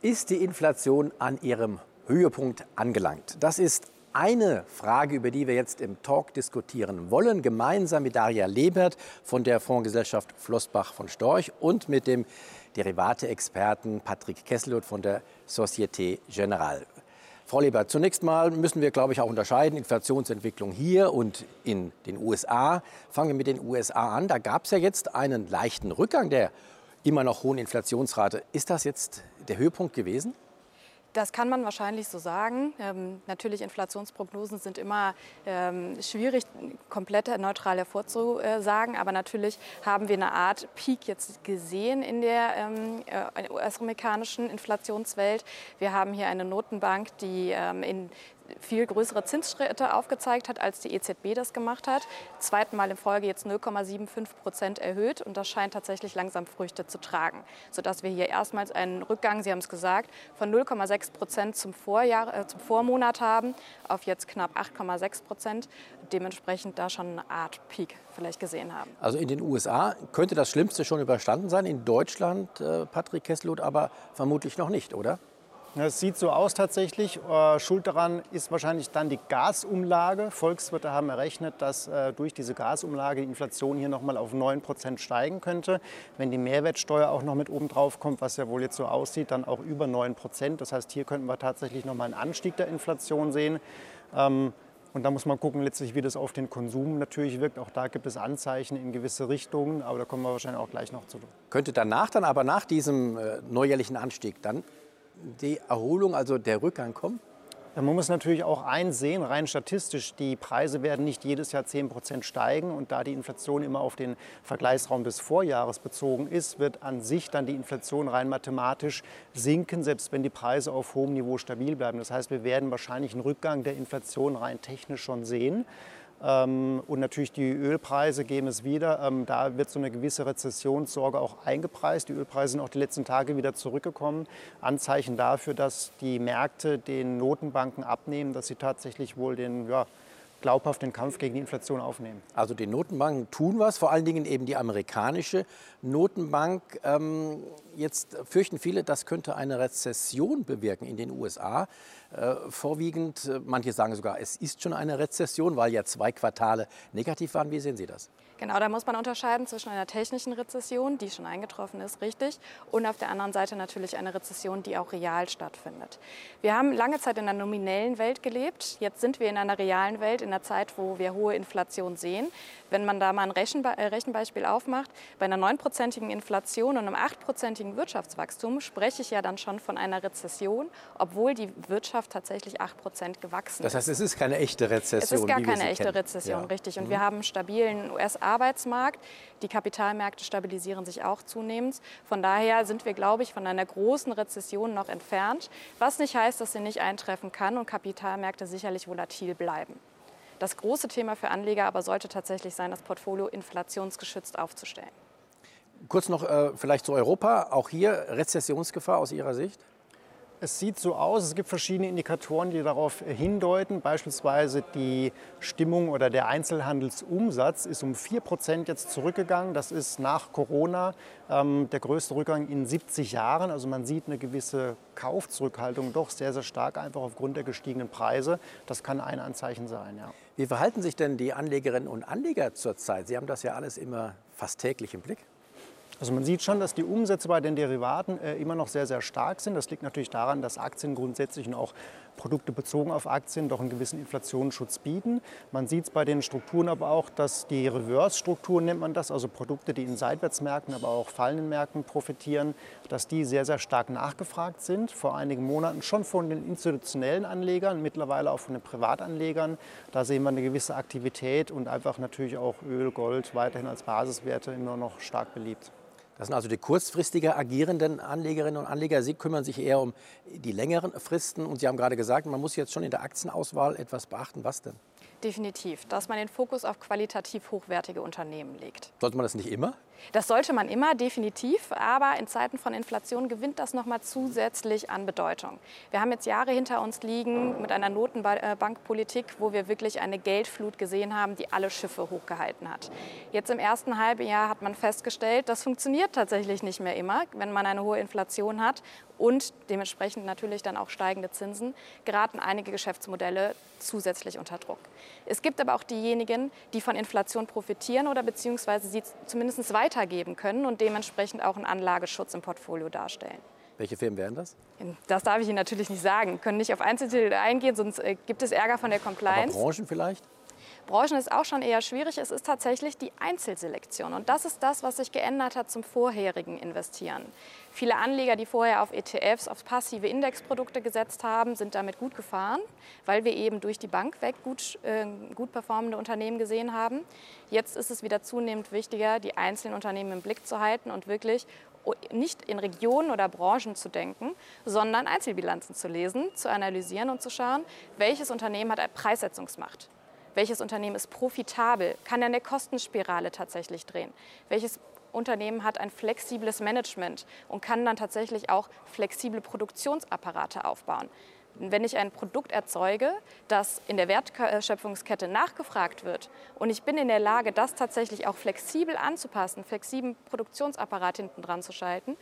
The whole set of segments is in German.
Ist die Inflation an ihrem Höhepunkt angelangt? Das ist eine Frage, über die wir jetzt im Talk diskutieren wollen, gemeinsam mit Daria Lebert von der Fondsgesellschaft Flossbach von Storch und mit dem Derivate-Experten Patrick Kesselot von der Societe Generale. Frau Lebert, zunächst mal müssen wir, glaube ich, auch unterscheiden, Inflationsentwicklung hier und in den USA. Fangen wir mit den USA an. Da gab es ja jetzt einen leichten Rückgang der immer noch hohen Inflationsrate. Ist das jetzt der Höhepunkt gewesen? Das kann man wahrscheinlich so sagen. Ähm, natürlich, Inflationsprognosen sind immer ähm, schwierig, komplett neutral hervorzusagen. Aber natürlich haben wir eine Art Peak jetzt gesehen in der ähm, äh, US-amerikanischen Inflationswelt. Wir haben hier eine Notenbank, die ähm, in viel größere Zinsschritte aufgezeigt hat, als die EZB das gemacht hat. Zweiten Mal in Folge jetzt 0,75 Prozent erhöht und das scheint tatsächlich langsam Früchte zu tragen, sodass wir hier erstmals einen Rückgang, Sie haben es gesagt, von 0,6 Prozent zum, äh, zum Vormonat haben auf jetzt knapp 8,6 Prozent. Dementsprechend da schon eine Art Peak vielleicht gesehen haben. Also in den USA könnte das Schlimmste schon überstanden sein, in Deutschland, äh, Patrick Kesselot, aber vermutlich noch nicht, oder? Es sieht so aus tatsächlich. Äh, Schuld daran ist wahrscheinlich dann die Gasumlage. Volkswirte haben errechnet, dass äh, durch diese Gasumlage die Inflation hier noch mal auf 9 Prozent steigen könnte. Wenn die Mehrwertsteuer auch noch mit oben drauf kommt, was ja wohl jetzt so aussieht, dann auch über 9 Prozent. Das heißt, hier könnten wir tatsächlich noch mal einen Anstieg der Inflation sehen. Ähm, und da muss man gucken, letztlich, wie das auf den Konsum natürlich wirkt. Auch da gibt es Anzeichen in gewisse Richtungen, aber da kommen wir wahrscheinlich auch gleich noch zu. Könnte danach dann aber nach diesem äh, neujährlichen Anstieg dann die Erholung, also der Rückgang kommen? Man muss natürlich auch einsehen, rein statistisch, die Preise werden nicht jedes Jahr 10 Prozent steigen. Und da die Inflation immer auf den Vergleichsraum des Vorjahres bezogen ist, wird an sich dann die Inflation rein mathematisch sinken, selbst wenn die Preise auf hohem Niveau stabil bleiben. Das heißt, wir werden wahrscheinlich einen Rückgang der Inflation rein technisch schon sehen. Ähm, und natürlich die Ölpreise geben es wieder. Ähm, da wird so eine gewisse Rezessionssorge auch eingepreist. Die Ölpreise sind auch die letzten Tage wieder zurückgekommen. Anzeichen dafür, dass die Märkte den Notenbanken abnehmen, dass sie tatsächlich wohl den ja, glaubhaft den Kampf gegen die Inflation aufnehmen. Also die Notenbanken tun was, vor allen Dingen eben die amerikanische Notenbank. Ähm, jetzt fürchten viele, das könnte eine Rezession bewirken in den USA. Äh, vorwiegend, äh, manche sagen sogar, es ist schon eine Rezession, weil ja zwei Quartale negativ waren. Wie sehen Sie das? Genau, da muss man unterscheiden zwischen einer technischen Rezession, die schon eingetroffen ist, richtig, und auf der anderen Seite natürlich eine Rezession, die auch real stattfindet. Wir haben lange Zeit in einer nominellen Welt gelebt. Jetzt sind wir in einer realen Welt, in einer Zeit, wo wir hohe Inflation sehen. Wenn man da mal ein Rechenbe äh, Rechenbeispiel aufmacht, bei einer neunprozentigen Inflation und einem achtprozentigen Wirtschaftswachstum spreche ich ja dann schon von einer Rezession, obwohl die Wirtschaft tatsächlich acht Prozent gewachsen ist. Das heißt, es ist keine echte Rezession. Es ist gar keine echte kennen. Rezession, ja. richtig. Und mhm. wir haben einen stabilen US-Arbeitsmarkt. Die Kapitalmärkte stabilisieren sich auch zunehmend. Von daher sind wir, glaube ich, von einer großen Rezession noch entfernt. Was nicht heißt, dass sie nicht eintreffen kann und Kapitalmärkte sicherlich volatil bleiben. Das große Thema für Anleger aber sollte tatsächlich sein, das Portfolio inflationsgeschützt aufzustellen. Kurz noch äh, vielleicht zu Europa. Auch hier Rezessionsgefahr aus Ihrer Sicht? Es sieht so aus, es gibt verschiedene Indikatoren, die darauf hindeuten. Beispielsweise die Stimmung oder der Einzelhandelsumsatz ist um 4 Prozent jetzt zurückgegangen. Das ist nach Corona ähm, der größte Rückgang in 70 Jahren. Also man sieht eine gewisse Kaufzurückhaltung doch sehr, sehr stark, einfach aufgrund der gestiegenen Preise. Das kann ein Anzeichen sein, ja. Wie verhalten sich denn die Anlegerinnen und Anleger zurzeit? Sie haben das ja alles immer fast täglich im Blick. Also man sieht schon, dass die Umsätze bei den Derivaten äh, immer noch sehr, sehr stark sind. Das liegt natürlich daran, dass Aktien grundsätzlich und auch Produkte bezogen auf Aktien doch einen gewissen Inflationsschutz bieten. Man sieht es bei den Strukturen aber auch, dass die Reverse-Strukturen nennt man das, also Produkte, die in Seitwärtsmärkten, aber auch fallenden Märkten profitieren, dass die sehr, sehr stark nachgefragt sind. Vor einigen Monaten schon von den institutionellen Anlegern, mittlerweile auch von den Privatanlegern. Da sehen wir eine gewisse Aktivität und einfach natürlich auch Öl, Gold weiterhin als Basiswerte immer noch stark beliebt. Das sind also die kurzfristiger agierenden Anlegerinnen und Anleger. Sie kümmern sich eher um die längeren Fristen. Und Sie haben gerade gesagt, man muss jetzt schon in der Aktienauswahl etwas beachten. Was denn? Definitiv, dass man den Fokus auf qualitativ hochwertige Unternehmen legt. Sollte man das nicht immer? Das sollte man immer, definitiv. Aber in Zeiten von Inflation gewinnt das nochmal zusätzlich an Bedeutung. Wir haben jetzt Jahre hinter uns liegen mit einer Notenbankpolitik, wo wir wirklich eine Geldflut gesehen haben, die alle Schiffe hochgehalten hat. Jetzt im ersten halben Jahr hat man festgestellt, das funktioniert tatsächlich nicht mehr immer, wenn man eine hohe Inflation hat und dementsprechend natürlich dann auch steigende Zinsen, geraten einige Geschäftsmodelle zusätzlich unter Druck. Es gibt aber auch diejenigen, die von Inflation profitieren oder beziehungsweise sie zumindest weitergeben können und dementsprechend auch einen Anlageschutz im Portfolio darstellen. Welche Firmen wären das? Das darf ich Ihnen natürlich nicht sagen. Wir können nicht auf Einzeltitel eingehen, sonst äh, gibt es Ärger von der Compliance. Aber Branchen vielleicht? Branchen ist auch schon eher schwierig. Es ist tatsächlich die Einzelselektion. Und das ist das, was sich geändert hat zum vorherigen Investieren. Viele Anleger, die vorher auf ETFs, auf passive Indexprodukte gesetzt haben, sind damit gut gefahren, weil wir eben durch die Bank weg gut, äh, gut performende Unternehmen gesehen haben. Jetzt ist es wieder zunehmend wichtiger, die einzelnen Unternehmen im Blick zu halten und wirklich nicht in Regionen oder Branchen zu denken, sondern Einzelbilanzen zu lesen, zu analysieren und zu schauen, welches Unternehmen hat Preissetzungsmacht welches Unternehmen ist profitabel? Kann er eine Kostenspirale tatsächlich drehen? Welches Unternehmen hat ein flexibles Management und kann dann tatsächlich auch flexible Produktionsapparate aufbauen? Wenn ich ein Produkt erzeuge, das in der Wertschöpfungskette nachgefragt wird und ich bin in der Lage, das tatsächlich auch flexibel anzupassen, flexiblen Produktionsapparat hinten dran zu schalten,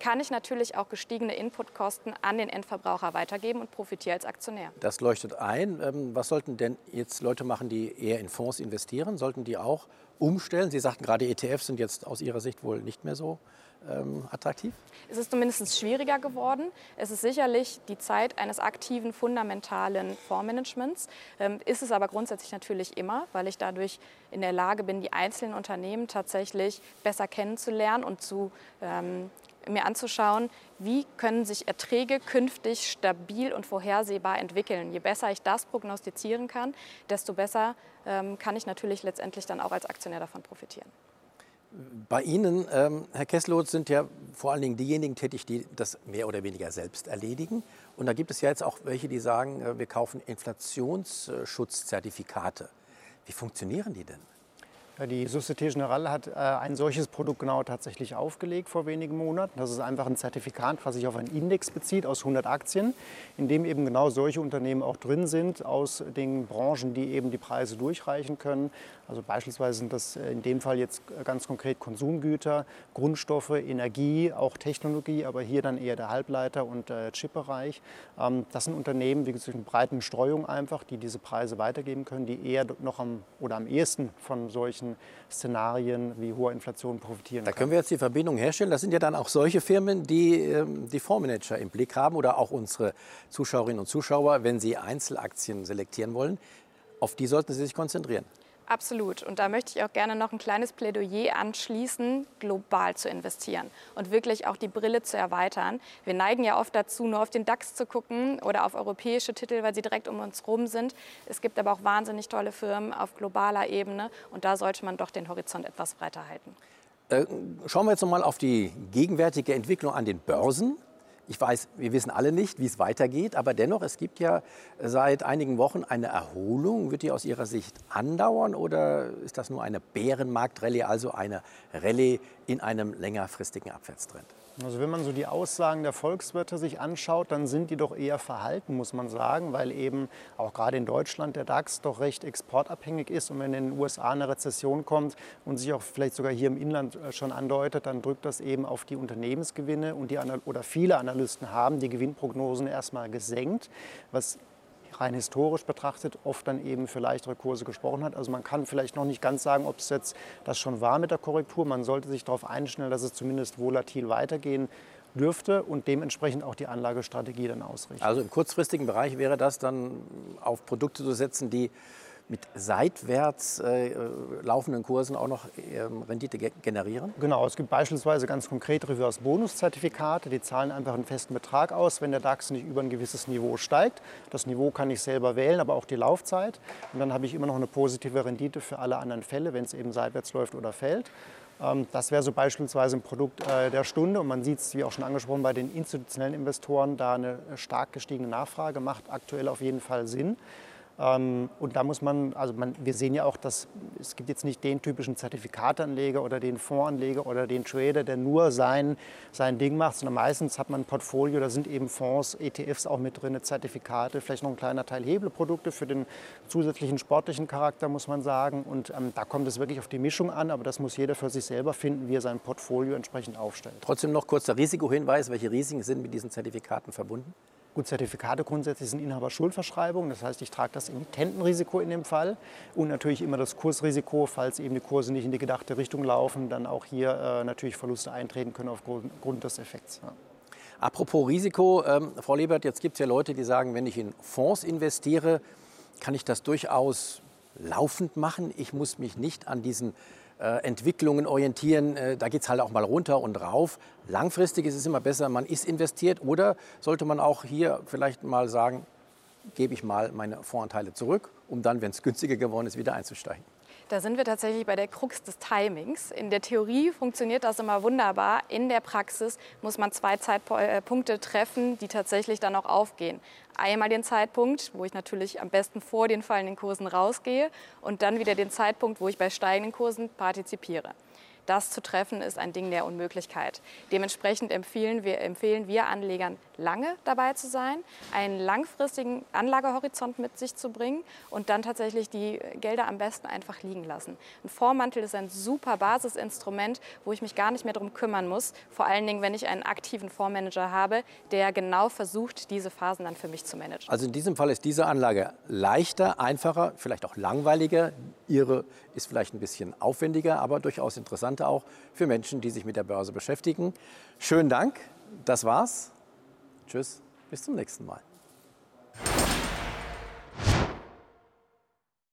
kann ich natürlich auch gestiegene Inputkosten an den Endverbraucher weitergeben und profitiere als Aktionär. Das leuchtet ein. Ähm, was sollten denn jetzt Leute machen, die eher in Fonds investieren? Sollten die auch umstellen? Sie sagten gerade, ETFs sind jetzt aus Ihrer Sicht wohl nicht mehr so ähm, attraktiv? Es ist zumindest schwieriger geworden. Es ist sicherlich die Zeit eines aktiven, fundamentalen Fondsmanagements. Ähm, ist es aber grundsätzlich natürlich immer, weil ich dadurch in der Lage bin, die einzelnen Unternehmen tatsächlich besser kennenzulernen und zu ähm, mir anzuschauen, wie können sich Erträge künftig stabil und vorhersehbar entwickeln. Je besser ich das prognostizieren kann, desto besser ähm, kann ich natürlich letztendlich dann auch als Aktionär davon profitieren. Bei Ihnen, ähm, Herr Kesselot, sind ja vor allen Dingen diejenigen tätig, die das mehr oder weniger selbst erledigen. Und da gibt es ja jetzt auch welche, die sagen, äh, wir kaufen Inflationsschutzzertifikate. Wie funktionieren die denn? Die Societe Generale hat äh, ein solches Produkt genau tatsächlich aufgelegt vor wenigen Monaten. Das ist einfach ein Zertifikat, was sich auf einen Index bezieht aus 100 Aktien, in dem eben genau solche Unternehmen auch drin sind aus den Branchen, die eben die Preise durchreichen können. Also beispielsweise sind das äh, in dem Fall jetzt ganz konkret Konsumgüter, Grundstoffe, Energie, auch Technologie, aber hier dann eher der Halbleiter- und äh, Chipbereich. Ähm, das sind Unternehmen, wie gesagt, mit breiten Streuung einfach, die diese Preise weitergeben können, die eher noch am oder am ehesten von solchen Szenarien wie hoher Inflation profitieren. Da können wir jetzt die Verbindung herstellen. Das sind ja dann auch solche Firmen, die ähm, die Fondsmanager im Blick haben oder auch unsere Zuschauerinnen und Zuschauer, wenn sie Einzelaktien selektieren wollen. Auf die sollten Sie sich konzentrieren. Absolut. Und da möchte ich auch gerne noch ein kleines Plädoyer anschließen, global zu investieren und wirklich auch die Brille zu erweitern. Wir neigen ja oft dazu, nur auf den DAX zu gucken oder auf europäische Titel, weil sie direkt um uns rum sind. Es gibt aber auch wahnsinnig tolle Firmen auf globaler Ebene und da sollte man doch den Horizont etwas breiter halten. Äh, schauen wir jetzt noch mal auf die gegenwärtige Entwicklung an den Börsen. Ich weiß, wir wissen alle nicht, wie es weitergeht, aber dennoch, es gibt ja seit einigen Wochen eine Erholung. Wird die aus Ihrer Sicht andauern oder ist das nur eine Bärenmarktrallye, also eine Rallye in einem längerfristigen Abwärtstrend? Also wenn man so die Aussagen der Volkswirte sich anschaut, dann sind die doch eher verhalten, muss man sagen, weil eben auch gerade in Deutschland der DAX doch recht exportabhängig ist. Und wenn in den USA eine Rezession kommt und sich auch vielleicht sogar hier im Inland äh, schon andeutet, dann drückt das eben auf die Unternehmensgewinne und die oder viele Analysten haben die Gewinnprognosen erstmal gesenkt, was rein historisch betrachtet oft dann eben für leichtere Kurse gesprochen hat. Also man kann vielleicht noch nicht ganz sagen, ob es jetzt das schon war mit der Korrektur. Man sollte sich darauf einstellen, dass es zumindest volatil weitergehen dürfte und dementsprechend auch die Anlagestrategie dann ausrichten. Also im kurzfristigen Bereich wäre das dann auf Produkte zu setzen, die mit seitwärts äh, laufenden Kursen auch noch ähm, Rendite ge generieren? Genau, es gibt beispielsweise ganz konkret Reverse-Bonus-Zertifikate, die zahlen einfach einen festen Betrag aus, wenn der DAX nicht über ein gewisses Niveau steigt. Das Niveau kann ich selber wählen, aber auch die Laufzeit. Und dann habe ich immer noch eine positive Rendite für alle anderen Fälle, wenn es eben seitwärts läuft oder fällt. Ähm, das wäre so beispielsweise ein Produkt äh, der Stunde und man sieht es, wie auch schon angesprochen, bei den institutionellen Investoren, da eine stark gestiegene Nachfrage macht aktuell auf jeden Fall Sinn. Ähm, und da muss man, also man, wir sehen ja auch, dass es gibt jetzt nicht den typischen Zertifikatanleger oder den Fondsanleger oder den Trader, der nur sein, sein Ding macht, sondern meistens hat man ein Portfolio, da sind eben Fonds, ETFs auch mit drin, Zertifikate, vielleicht noch ein kleiner Teil Hebelprodukte für den zusätzlichen sportlichen Charakter, muss man sagen. Und ähm, da kommt es wirklich auf die Mischung an, aber das muss jeder für sich selber finden, wie er sein Portfolio entsprechend aufstellt. Trotzdem noch kurzer Risikohinweis, welche Risiken sind mit diesen Zertifikaten verbunden? Gut, Zertifikate grundsätzlich sind Inhaberschuldverschreibungen. Das heißt, ich trage das Emittentenrisiko in dem Fall und natürlich immer das Kursrisiko, falls eben die Kurse nicht in die gedachte Richtung laufen, dann auch hier äh, natürlich Verluste eintreten können aufgrund des Effekts. Ja. Apropos Risiko, ähm, Frau Lebert, jetzt gibt es ja Leute, die sagen, wenn ich in Fonds investiere, kann ich das durchaus laufend machen. Ich muss mich nicht an diesen Entwicklungen orientieren. Äh, da geht es halt auch mal runter und rauf. Langfristig ist es immer besser, man ist investiert. Oder sollte man auch hier vielleicht mal sagen, gebe ich mal meine Voranteile zurück, um dann, wenn es günstiger geworden ist, wieder einzusteigen. Da sind wir tatsächlich bei der Krux des Timings. In der Theorie funktioniert das immer wunderbar. In der Praxis muss man zwei Zeitpunkte treffen, die tatsächlich dann auch aufgehen. Einmal den Zeitpunkt, wo ich natürlich am besten vor den fallenden Kursen rausgehe und dann wieder den Zeitpunkt, wo ich bei steigenden Kursen partizipiere. Das zu treffen ist ein Ding der Unmöglichkeit. Dementsprechend empfehlen wir, empfehlen wir Anlegern, lange dabei zu sein, einen langfristigen Anlagehorizont mit sich zu bringen und dann tatsächlich die Gelder am besten einfach liegen lassen. Ein Vormantel ist ein super Basisinstrument, wo ich mich gar nicht mehr darum kümmern muss, vor allen Dingen, wenn ich einen aktiven Fondsmanager habe, der genau versucht, diese Phasen dann für mich zu managen. Also in diesem Fall ist diese Anlage leichter, einfacher, vielleicht auch langweiliger. Ihre ist vielleicht ein bisschen aufwendiger, aber durchaus interessanter auch für Menschen, die sich mit der Börse beschäftigen. Schönen Dank, das war's. Tschüss, bis zum nächsten Mal.